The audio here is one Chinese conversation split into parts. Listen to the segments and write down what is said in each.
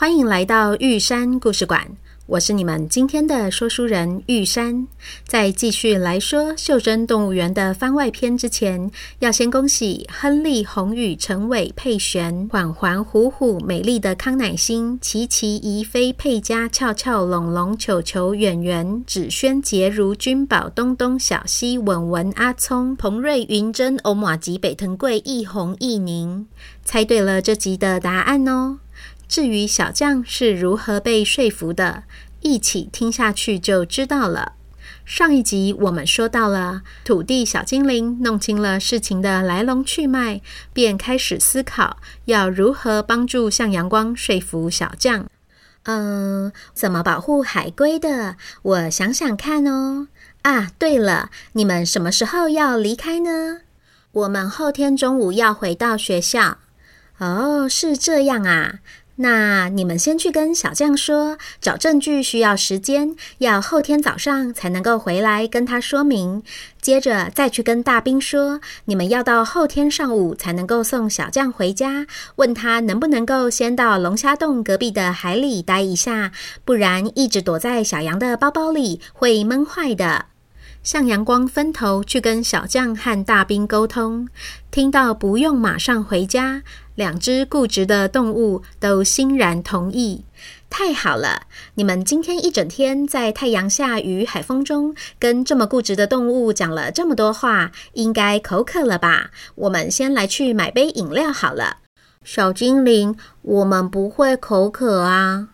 欢迎来到玉山故事馆。我是你们今天的说书人玉山。在继续来说《袖珍动物园》的番外篇之前，要先恭喜亨利、宏宇、陈伟、佩璇、环环、虎虎、美丽的康乃馨、琪琪、宜菲、佩佳、俏俏、龙龙、球球、圆圆、芷萱、洁如、君宝、东东、小西、文文、阿聪、彭瑞、云珍、欧玛吉、北藤贵、易红、易宁，猜对了这集的答案哦。至于小将是如何被说服的，一起听下去就知道了。上一集我们说到了土地小精灵弄清了事情的来龙去脉，便开始思考要如何帮助向阳光说服小将。嗯，怎么保护海龟的？我想想看哦。啊，对了，你们什么时候要离开呢？我们后天中午要回到学校。哦，是这样啊。那你们先去跟小将说，找证据需要时间，要后天早上才能够回来跟他说明。接着再去跟大兵说，你们要到后天上午才能够送小将回家，问他能不能够先到龙虾洞隔壁的海里待一下，不然一直躲在小羊的包包里会闷坏的。向阳光分头去跟小将和大兵沟通，听到不用马上回家。两只固执的动物都欣然同意。太好了，你们今天一整天在太阳下与海风中，跟这么固执的动物讲了这么多话，应该口渴了吧？我们先来去买杯饮料好了。小精灵，我们不会口渴啊。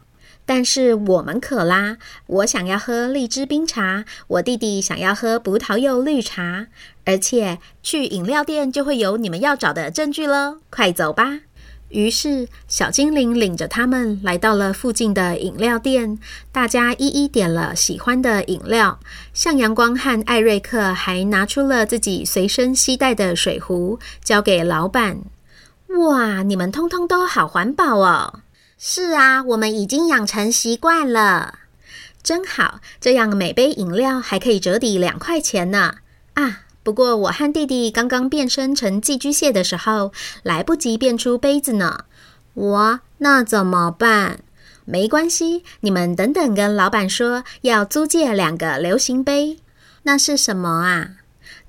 但是我们渴啦！我想要喝荔枝冰茶，我弟弟想要喝葡萄柚绿茶，而且去饮料店就会有你们要找的证据喽！快走吧！于是小精灵领着他们来到了附近的饮料店，大家一一点了喜欢的饮料。向阳光和艾瑞克还拿出了自己随身携带的水壶，交给老板。哇，你们通通都好环保哦！是啊，我们已经养成习惯了，真好。这样每杯饮料还可以折抵两块钱呢。啊，不过我和弟弟刚刚变身成寄居蟹的时候，来不及变出杯子呢。我，那怎么办？没关系，你们等等跟老板说要租借两个流行杯。那是什么啊？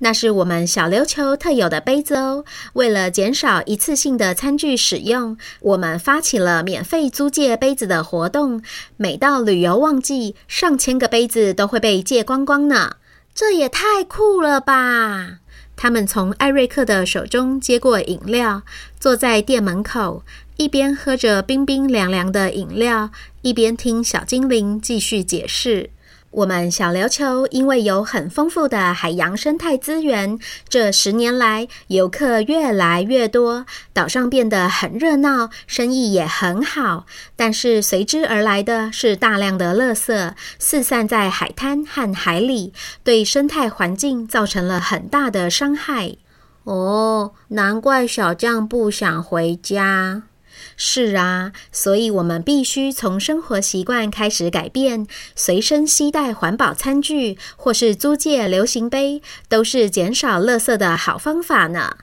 那是我们小琉球特有的杯子哦。为了减少一次性的餐具使用，我们发起了免费租借杯子的活动。每到旅游旺季，上千个杯子都会被借光光呢。这也太酷了吧！他们从艾瑞克的手中接过饮料，坐在店门口，一边喝着冰冰凉凉的饮料，一边听小精灵继续解释。我们小琉球因为有很丰富的海洋生态资源，这十年来游客越来越多，岛上变得很热闹，生意也很好。但是随之而来的是大量的垃圾四散在海滩和海里，对生态环境造成了很大的伤害。哦，难怪小将不想回家。是啊，所以我们必须从生活习惯开始改变。随身携带环保餐具，或是租借流行杯，都是减少垃圾的好方法呢。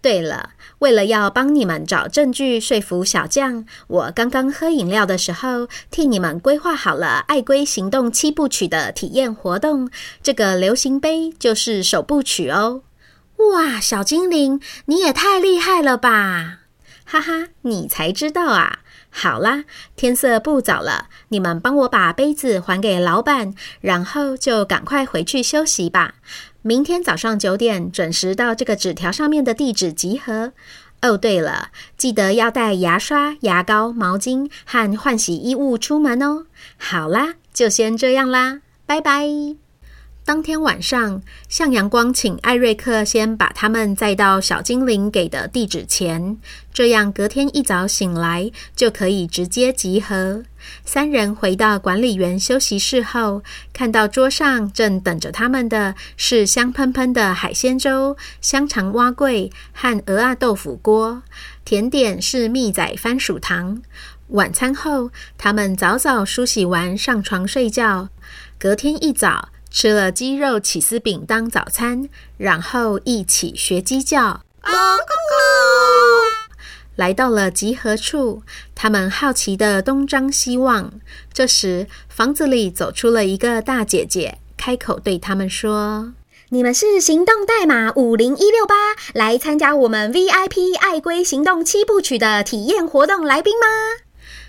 对了，为了要帮你们找证据说服小将，我刚刚喝饮料的时候，替你们规划好了爱龟行动七部曲的体验活动。这个流行杯就是首部曲哦。哇，小精灵，你也太厉害了吧！哈哈，你才知道啊！好啦，天色不早了，你们帮我把杯子还给老板，然后就赶快回去休息吧。明天早上九点准时到这个纸条上面的地址集合。哦，对了，记得要带牙刷、牙膏、毛巾和换洗衣物出门哦。好啦，就先这样啦，拜拜。当天晚上，向阳光请艾瑞克先把他们载到小精灵给的地址前，这样隔天一早醒来就可以直接集合。三人回到管理员休息室后，看到桌上正等着他们的是香喷喷的海鲜粥、香肠碗粿和蚵仔豆腐锅，甜点是蜜仔番薯糖。晚餐后，他们早早梳洗完上床睡觉。隔天一早，吃了鸡肉起司饼当早餐，然后一起学鸡叫。咕咕咕！来到了集合处，他们好奇的东张西望。这时，房子里走出了一个大姐姐，开口对他们说：“你们是行动代码五零一六八，来参加我们 VIP 爱龟行动七部曲的体验活动来宾吗？”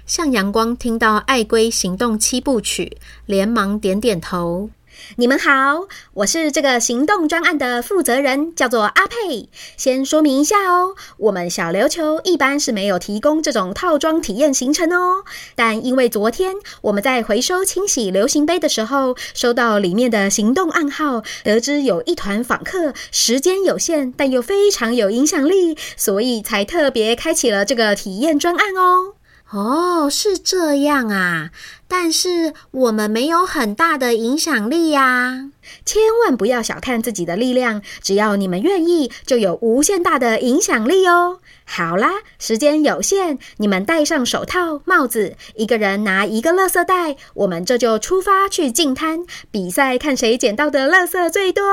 向阳光听到“爱龟行动七部曲”，连忙点点头。你们好，我是这个行动专案的负责人，叫做阿佩。先说明一下哦，我们小琉球一般是没有提供这种套装体验行程哦。但因为昨天我们在回收清洗流行杯的时候，收到里面的行动暗号，得知有一团访客，时间有限，但又非常有影响力，所以才特别开启了这个体验专案哦。哦，是这样啊，但是我们没有很大的影响力呀。千万不要小看自己的力量，只要你们愿意，就有无限大的影响力哦。好啦，时间有限，你们戴上手套、帽子，一个人拿一个垃圾袋，我们这就出发去净滩比赛，看谁捡到的垃圾最多。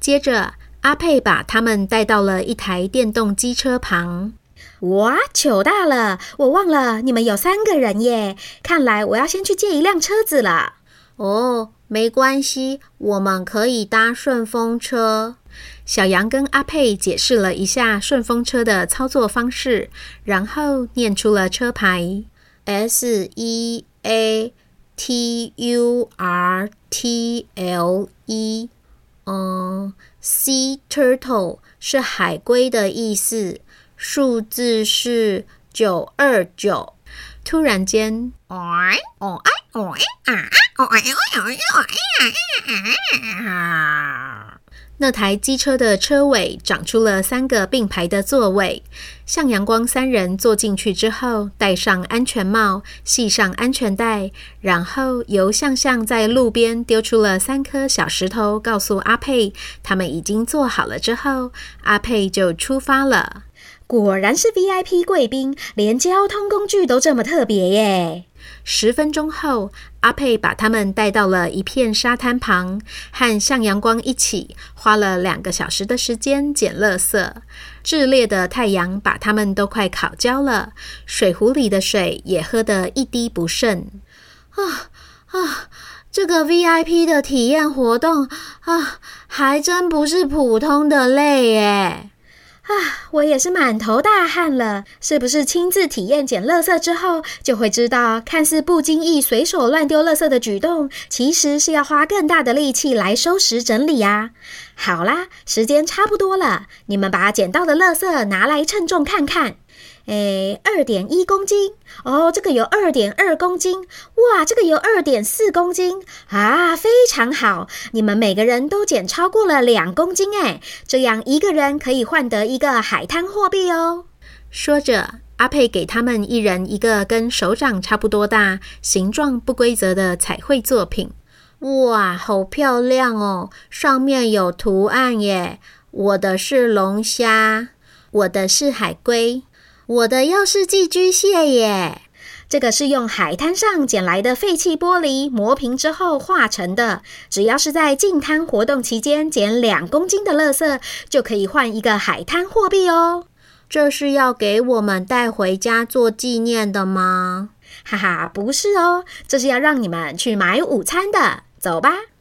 接着，阿佩把他们带到了一台电动机车旁。哇，糗大了！我忘了你们有三个人耶。看来我要先去借一辆车子了。哦，没关系，我们可以搭顺风车。小羊跟阿佩解释了一下顺风车的操作方式，然后念出了车牌：S E A T U R T L E。嗯，Sea Turtle 是海龟的意思。数字是九二九。突然间，那台机车的车尾长出了三个并排的座位。向阳光三人坐进去之后，戴上安全帽，系上安全带，然后由向向在路边丢出了三颗小石头，告诉阿佩他们已经坐好了。之后，阿佩就出发了。果然是 VIP 贵宾，连交通工具都这么特别耶！十分钟后，阿佩把他们带到了一片沙滩旁，和向阳光一起花了两个小时的时间捡垃圾。炽烈的太阳把他们都快烤焦了，水壶里的水也喝得一滴不剩。啊啊！这个 VIP 的体验活动啊，还真不是普通的累耶！啊，我也是满头大汗了。是不是亲自体验捡垃圾之后，就会知道，看似不经意随手乱丢垃圾的举动，其实是要花更大的力气来收拾整理呀？好啦，时间差不多了，你们把捡到的垃圾拿来称重看看。诶，二点一公斤。哦，这个有二点二公斤，哇，这个有二点四公斤。啊，非常好，你们每个人都减超过了两公斤，诶，这样一个人可以换得一个海滩货币哦。说着，阿佩给他们一人一个跟手掌差不多大、形状不规则的彩绘作品，哇，好漂亮哦，上面有图案耶。我的是龙虾，我的是海龟。我的又是寄居蟹耶！这个是用海滩上捡来的废弃玻璃磨平之后化成的。只要是在净滩活动期间捡两公斤的垃圾，就可以换一个海滩货币哦。这是要给我们带回家做纪念的吗？哈哈，不是哦，这是要让你们去买午餐的。走吧。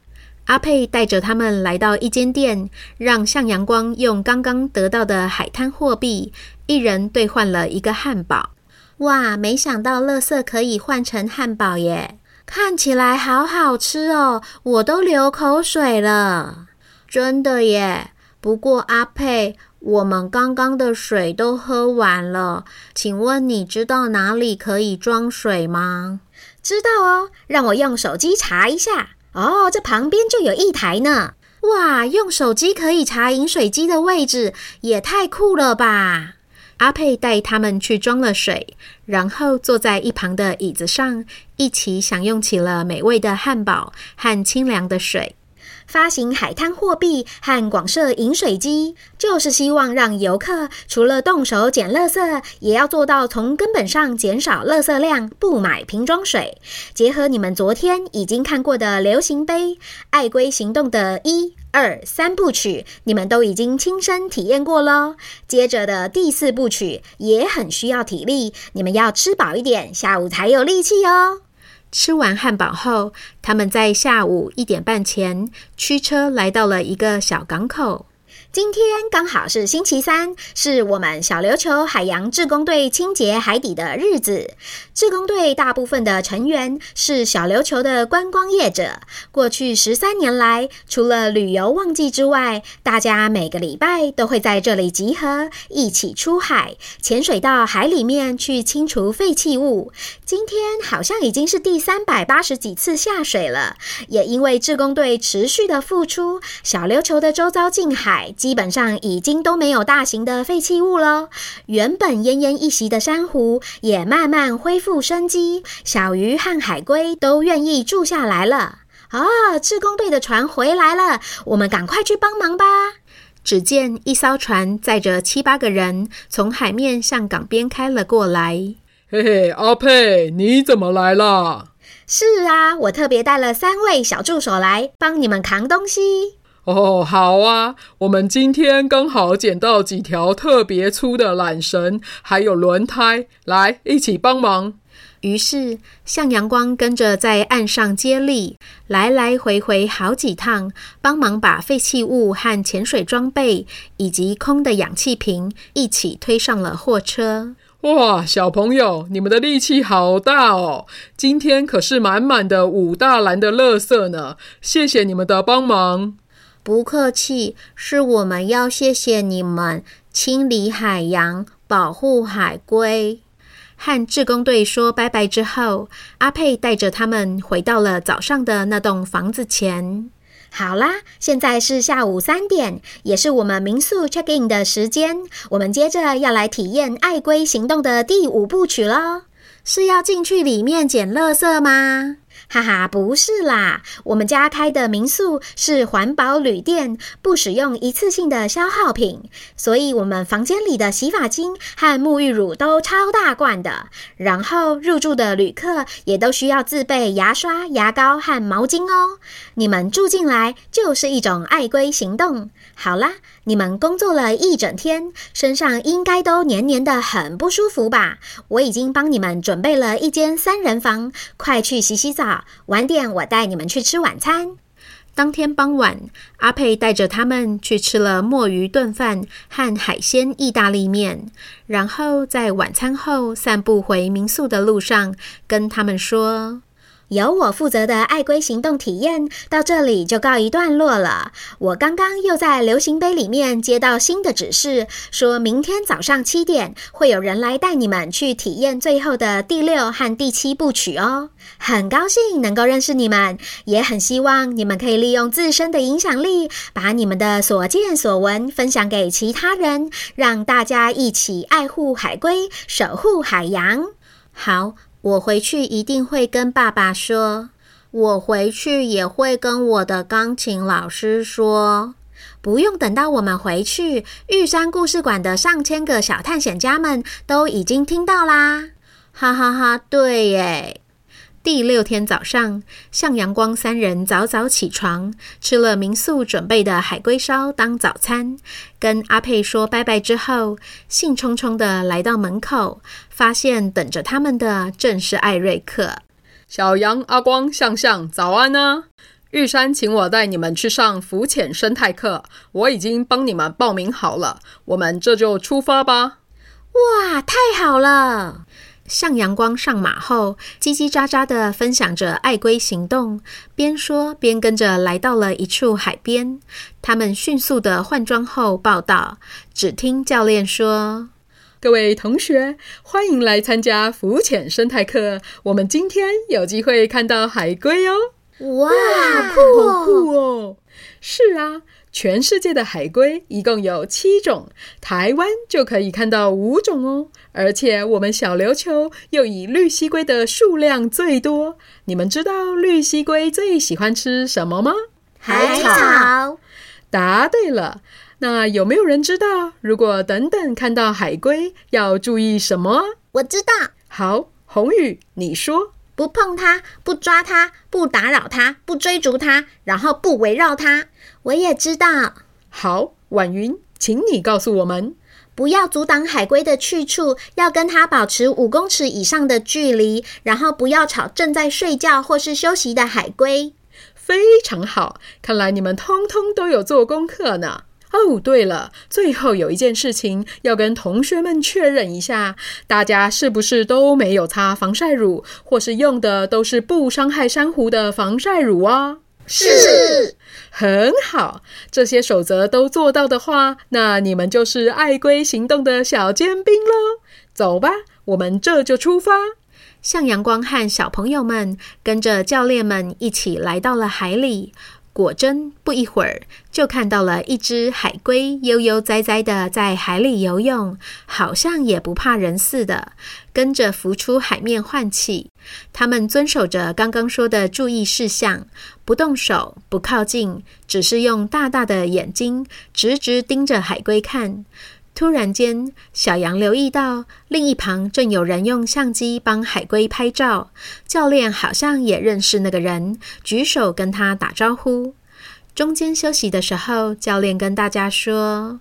阿佩带着他们来到一间店，让向阳光用刚刚得到的海滩货币。一人兑换了一个汉堡，哇！没想到垃圾可以换成汉堡耶，看起来好好吃哦，我都流口水了。真的耶！不过阿佩，我们刚刚的水都喝完了，请问你知道哪里可以装水吗？知道哦，让我用手机查一下。哦，这旁边就有一台呢。哇，用手机可以查饮水机的位置，也太酷了吧！阿佩带他们去装了水，然后坐在一旁的椅子上，一起享用起了美味的汉堡和清凉的水。发行海滩货币和广设饮水机，就是希望让游客除了动手捡垃圾，也要做到从根本上减少垃圾量，不买瓶装水。结合你们昨天已经看过的流行杯爱龟行动的一二三部曲，你们都已经亲身体验过喽。接着的第四部曲也很需要体力，你们要吃饱一点，下午才有力气哦。吃完汉堡后，他们在下午一点半前驱车来到了一个小港口。今天刚好是星期三，是我们小琉球海洋志工队清洁海底的日子。志工队大部分的成员是小琉球的观光业者。过去十三年来，除了旅游旺季之外，大家每个礼拜都会在这里集合，一起出海潜水到海里面去清除废弃物。今天好像已经是第三百八十几次下水了。也因为志工队持续的付出，小琉球的周遭近海。基本上已经都没有大型的废弃物了，原本奄奄一息的珊瑚也慢慢恢复生机，小鱼和海龟都愿意住下来了。啊，志工队的船回来了，我们赶快去帮忙吧！只见一艘船载着七八个人从海面向港边开了过来。嘿嘿，阿佩，你怎么来了？是啊，我特别带了三位小助手来帮你们扛东西。哦，好啊！我们今天刚好捡到几条特别粗的缆绳，还有轮胎，来一起帮忙。于是，向阳光跟着在岸上接力，来来回回好几趟，帮忙把废弃物和潜水装备以及空的氧气瓶一起推上了货车。哇，小朋友，你们的力气好大哦！今天可是满满的五大篮的垃圾呢，谢谢你们的帮忙。不客气，是我们要谢谢你们清理海洋、保护海龟。和志工队说拜拜之后，阿佩带着他们回到了早上的那栋房子前。好啦，现在是下午三点，也是我们民宿 check in 的时间。我们接着要来体验爱龟行动的第五部曲喽。是要进去里面捡垃圾吗？哈哈，不是啦，我们家开的民宿是环保旅店，不使用一次性的消耗品，所以我们房间里的洗发精和沐浴乳都超大罐的。然后入住的旅客也都需要自备牙刷、牙膏和毛巾哦。你们住进来就是一种爱龟行动。好啦，你们工作了一整天，身上应该都黏黏的，很不舒服吧？我已经帮你们准备了一间三人房，快去洗洗澡。晚点我带你们去吃晚餐。当天傍晚，阿佩带着他们去吃了墨鱼炖饭和海鲜意大利面，然后在晚餐后散步回民宿的路上，跟他们说。由我负责的爱龟行动体验到这里就告一段落了。我刚刚又在流行杯里面接到新的指示，说明天早上七点会有人来带你们去体验最后的第六和第七部曲哦。很高兴能够认识你们，也很希望你们可以利用自身的影响力，把你们的所见所闻分享给其他人，让大家一起爱护海龟，守护海洋。好。我回去一定会跟爸爸说，我回去也会跟我的钢琴老师说。不用等到我们回去，玉山故事馆的上千个小探险家们都已经听到啦！哈哈哈，对耶。第六天早上，向阳光三人早早起床，吃了民宿准备的海龟烧当早餐，跟阿佩说拜拜之后，兴冲冲的来到门口，发现等着他们的正是艾瑞克。小杨、阿光、向向，早安呢！玉山请我带你们去上浮潜生态课，我已经帮你们报名好了，我们这就出发吧。哇，太好了！向阳光上马后，叽叽喳喳地分享着爱龟行动，边说边跟着来到了一处海边。他们迅速地换装后报到，只听教练说：“各位同学，欢迎来参加浮潜生态课。我们今天有机会看到海龟哦。”哇，好酷哦！好酷哦！是啊，全世界的海龟一共有七种，台湾就可以看到五种哦。而且我们小琉球又以绿蜥龟的数量最多。你们知道绿蜥龟最喜欢吃什么吗？海草。答对了。那有没有人知道，如果等等看到海龟要注意什么？我知道。好，红宇，你说。不碰它，不抓它，不打扰它，不追逐它，然后不围绕它。我也知道。好，婉云，请你告诉我们，不要阻挡海龟的去处，要跟它保持五公尺以上的距离，然后不要吵正在睡觉或是休息的海龟。非常好，看来你们通通都有做功课呢。哦，对了，最后有一件事情要跟同学们确认一下，大家是不是都没有擦防晒乳，或是用的都是不伤害珊瑚的防晒乳啊？是，很好，这些守则都做到的话，那你们就是爱龟行动的小尖兵喽。走吧，我们这就出发。向阳光和小朋友们跟着教练们一起来到了海里。果真不一会儿，就看到了一只海龟悠悠哉哉的在海里游泳，好像也不怕人似的，跟着浮出海面换气。他们遵守着刚刚说的注意事项，不动手，不靠近，只是用大大的眼睛直直盯着海龟看。突然间，小羊留意到另一旁正有人用相机帮海龟拍照。教练好像也认识那个人，举手跟他打招呼。中间休息的时候，教练跟大家说。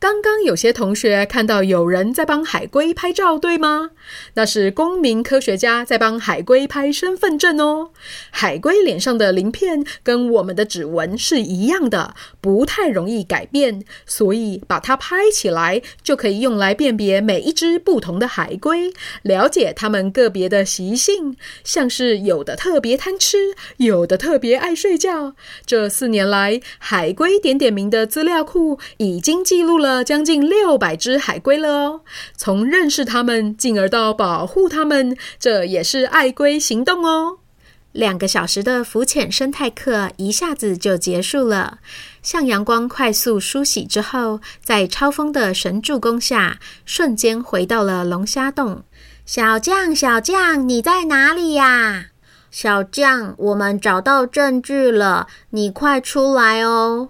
刚刚有些同学看到有人在帮海龟拍照，对吗？那是公民科学家在帮海龟拍身份证哦。海龟脸上的鳞片跟我们的指纹是一样的，不太容易改变，所以把它拍起来就可以用来辨别每一只不同的海龟，了解它们个别的习性，像是有的特别贪吃，有的特别爱睡觉。这四年来，海龟点点名的资料库已经记录了。了将近六百只海龟了哦，从认识它们，进而到保护它们，这也是爱龟行动哦。两个小时的浮潜生态课一下子就结束了。向阳光快速梳洗之后，在超风的神助攻下，瞬间回到了龙虾洞。小将，小将，你在哪里呀？小将，我们找到证据了，你快出来哦。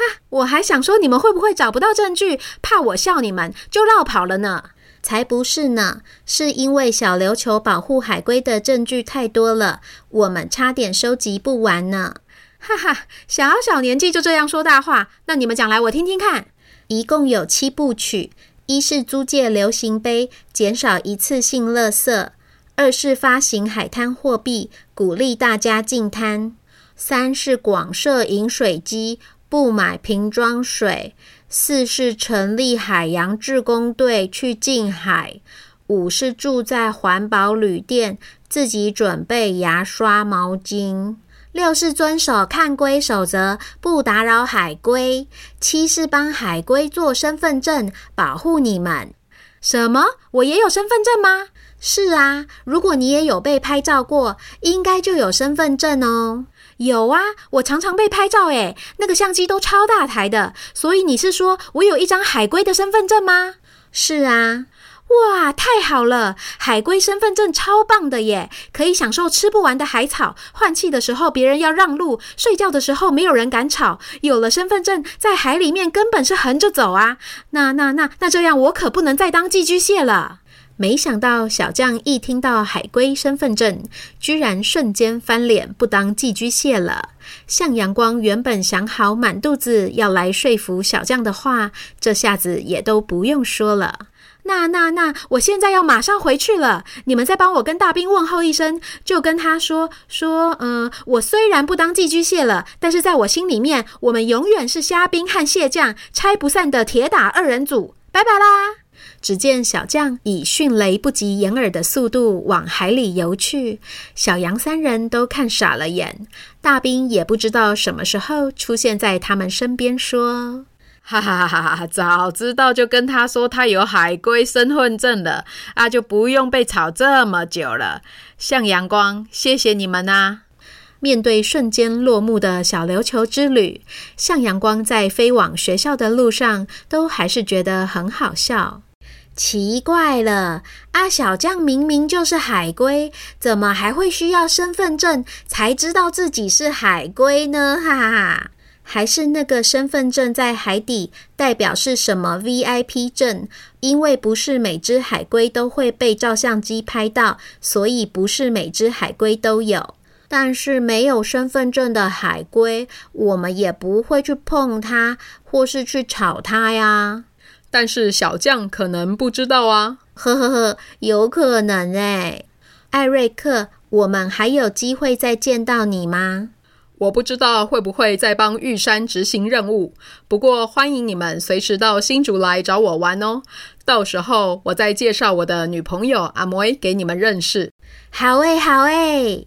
哈，我还想说你们会不会找不到证据，怕我笑你们，就绕跑了呢？才不是呢，是因为小琉球保护海龟的证据太多了，我们差点收集不完呢。哈哈，小小年纪就这样说大话，那你们讲来我听听看。一共有七部曲：一是租借流行杯，减少一次性垃圾；二是发行海滩货币，鼓励大家进滩；三是广设饮水机。不买瓶装水。四是成立海洋志工队去近海。五是住在环保旅店，自己准备牙刷、毛巾。六是遵守看龟守则，不打扰海龟。七是帮海龟做身份证，保护你们。什么？我也有身份证吗？是啊，如果你也有被拍照过，应该就有身份证哦。有啊，我常常被拍照诶，那个相机都超大台的。所以你是说我有一张海龟的身份证吗？是啊，哇，太好了，海龟身份证超棒的耶，可以享受吃不完的海草，换气的时候别人要让路，睡觉的时候没有人敢吵。有了身份证，在海里面根本是横着走啊。那那那那这样我可不能再当寄居蟹了。没想到小将一听到海龟身份证，居然瞬间翻脸，不当寄居蟹了。向阳光原本想好满肚子要来说服小将的话，这下子也都不用说了。那那那，我现在要马上回去了。你们再帮我跟大兵问候一声，就跟他说说，嗯、我虽然不当寄居蟹了，但是在我心里面，我们永远是虾兵和蟹将拆不散的铁打二人组。拜拜啦！只见小将以迅雷不及掩耳的速度往海里游去，小羊三人都看傻了眼，大兵也不知道什么时候出现在他们身边，说：“哈哈哈哈！早知道就跟他说他有海龟身份证了，啊，就不用被吵这么久了。”向阳光，谢谢你们呐、啊。面对瞬间落幕的小琉球之旅，向阳光在飞往学校的路上，都还是觉得很好笑。奇怪了，阿小将明明就是海龟，怎么还会需要身份证才知道自己是海龟呢？哈哈！还是那个身份证在海底代表是什么 VIP 证？因为不是每只海龟都会被照相机拍到，所以不是每只海龟都有。但是没有身份证的海龟，我们也不会去碰它，或是去吵它呀。但是小将可能不知道啊，呵呵呵，有可能诶。艾瑞克，我们还有机会再见到你吗？我不知道会不会再帮玉山执行任务，不过欢迎你们随时到新竹来找我玩哦。到时候我再介绍我的女朋友阿梅给你们认识。好诶，好诶。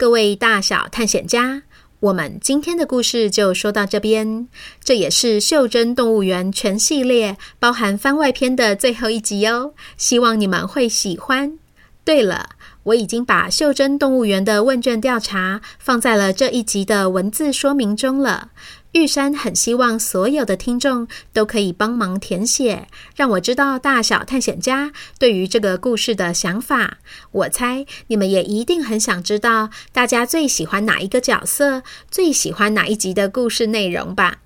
各位大小探险家，我们今天的故事就说到这边。这也是《袖珍动物园》全系列包含番外篇的最后一集哦，希望你们会喜欢。对了，我已经把《袖珍动物园》的问卷调查放在了这一集的文字说明中了。玉山很希望所有的听众都可以帮忙填写，让我知道大小探险家对于这个故事的想法。我猜你们也一定很想知道大家最喜欢哪一个角色，最喜欢哪一集的故事内容吧？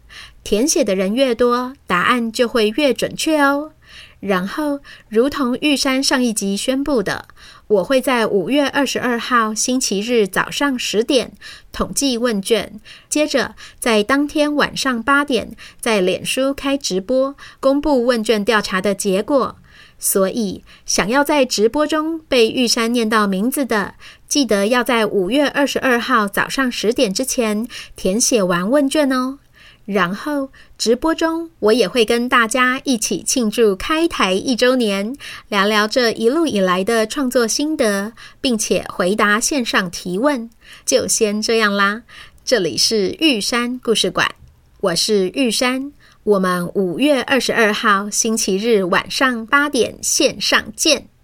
填写的人越多，答案就会越准确哦。然后，如同玉山上一集宣布的，我会在五月二十二号星期日早上十点统计问卷，接着在当天晚上八点在脸书开直播公布问卷调查的结果。所以，想要在直播中被玉山念到名字的，记得要在五月二十二号早上十点之前填写完问卷哦。然后直播中，我也会跟大家一起庆祝开台一周年，聊聊这一路以来的创作心得，并且回答线上提问。就先这样啦，这里是玉山故事馆，我是玉山，我们五月二十二号星期日晚上八点线上见。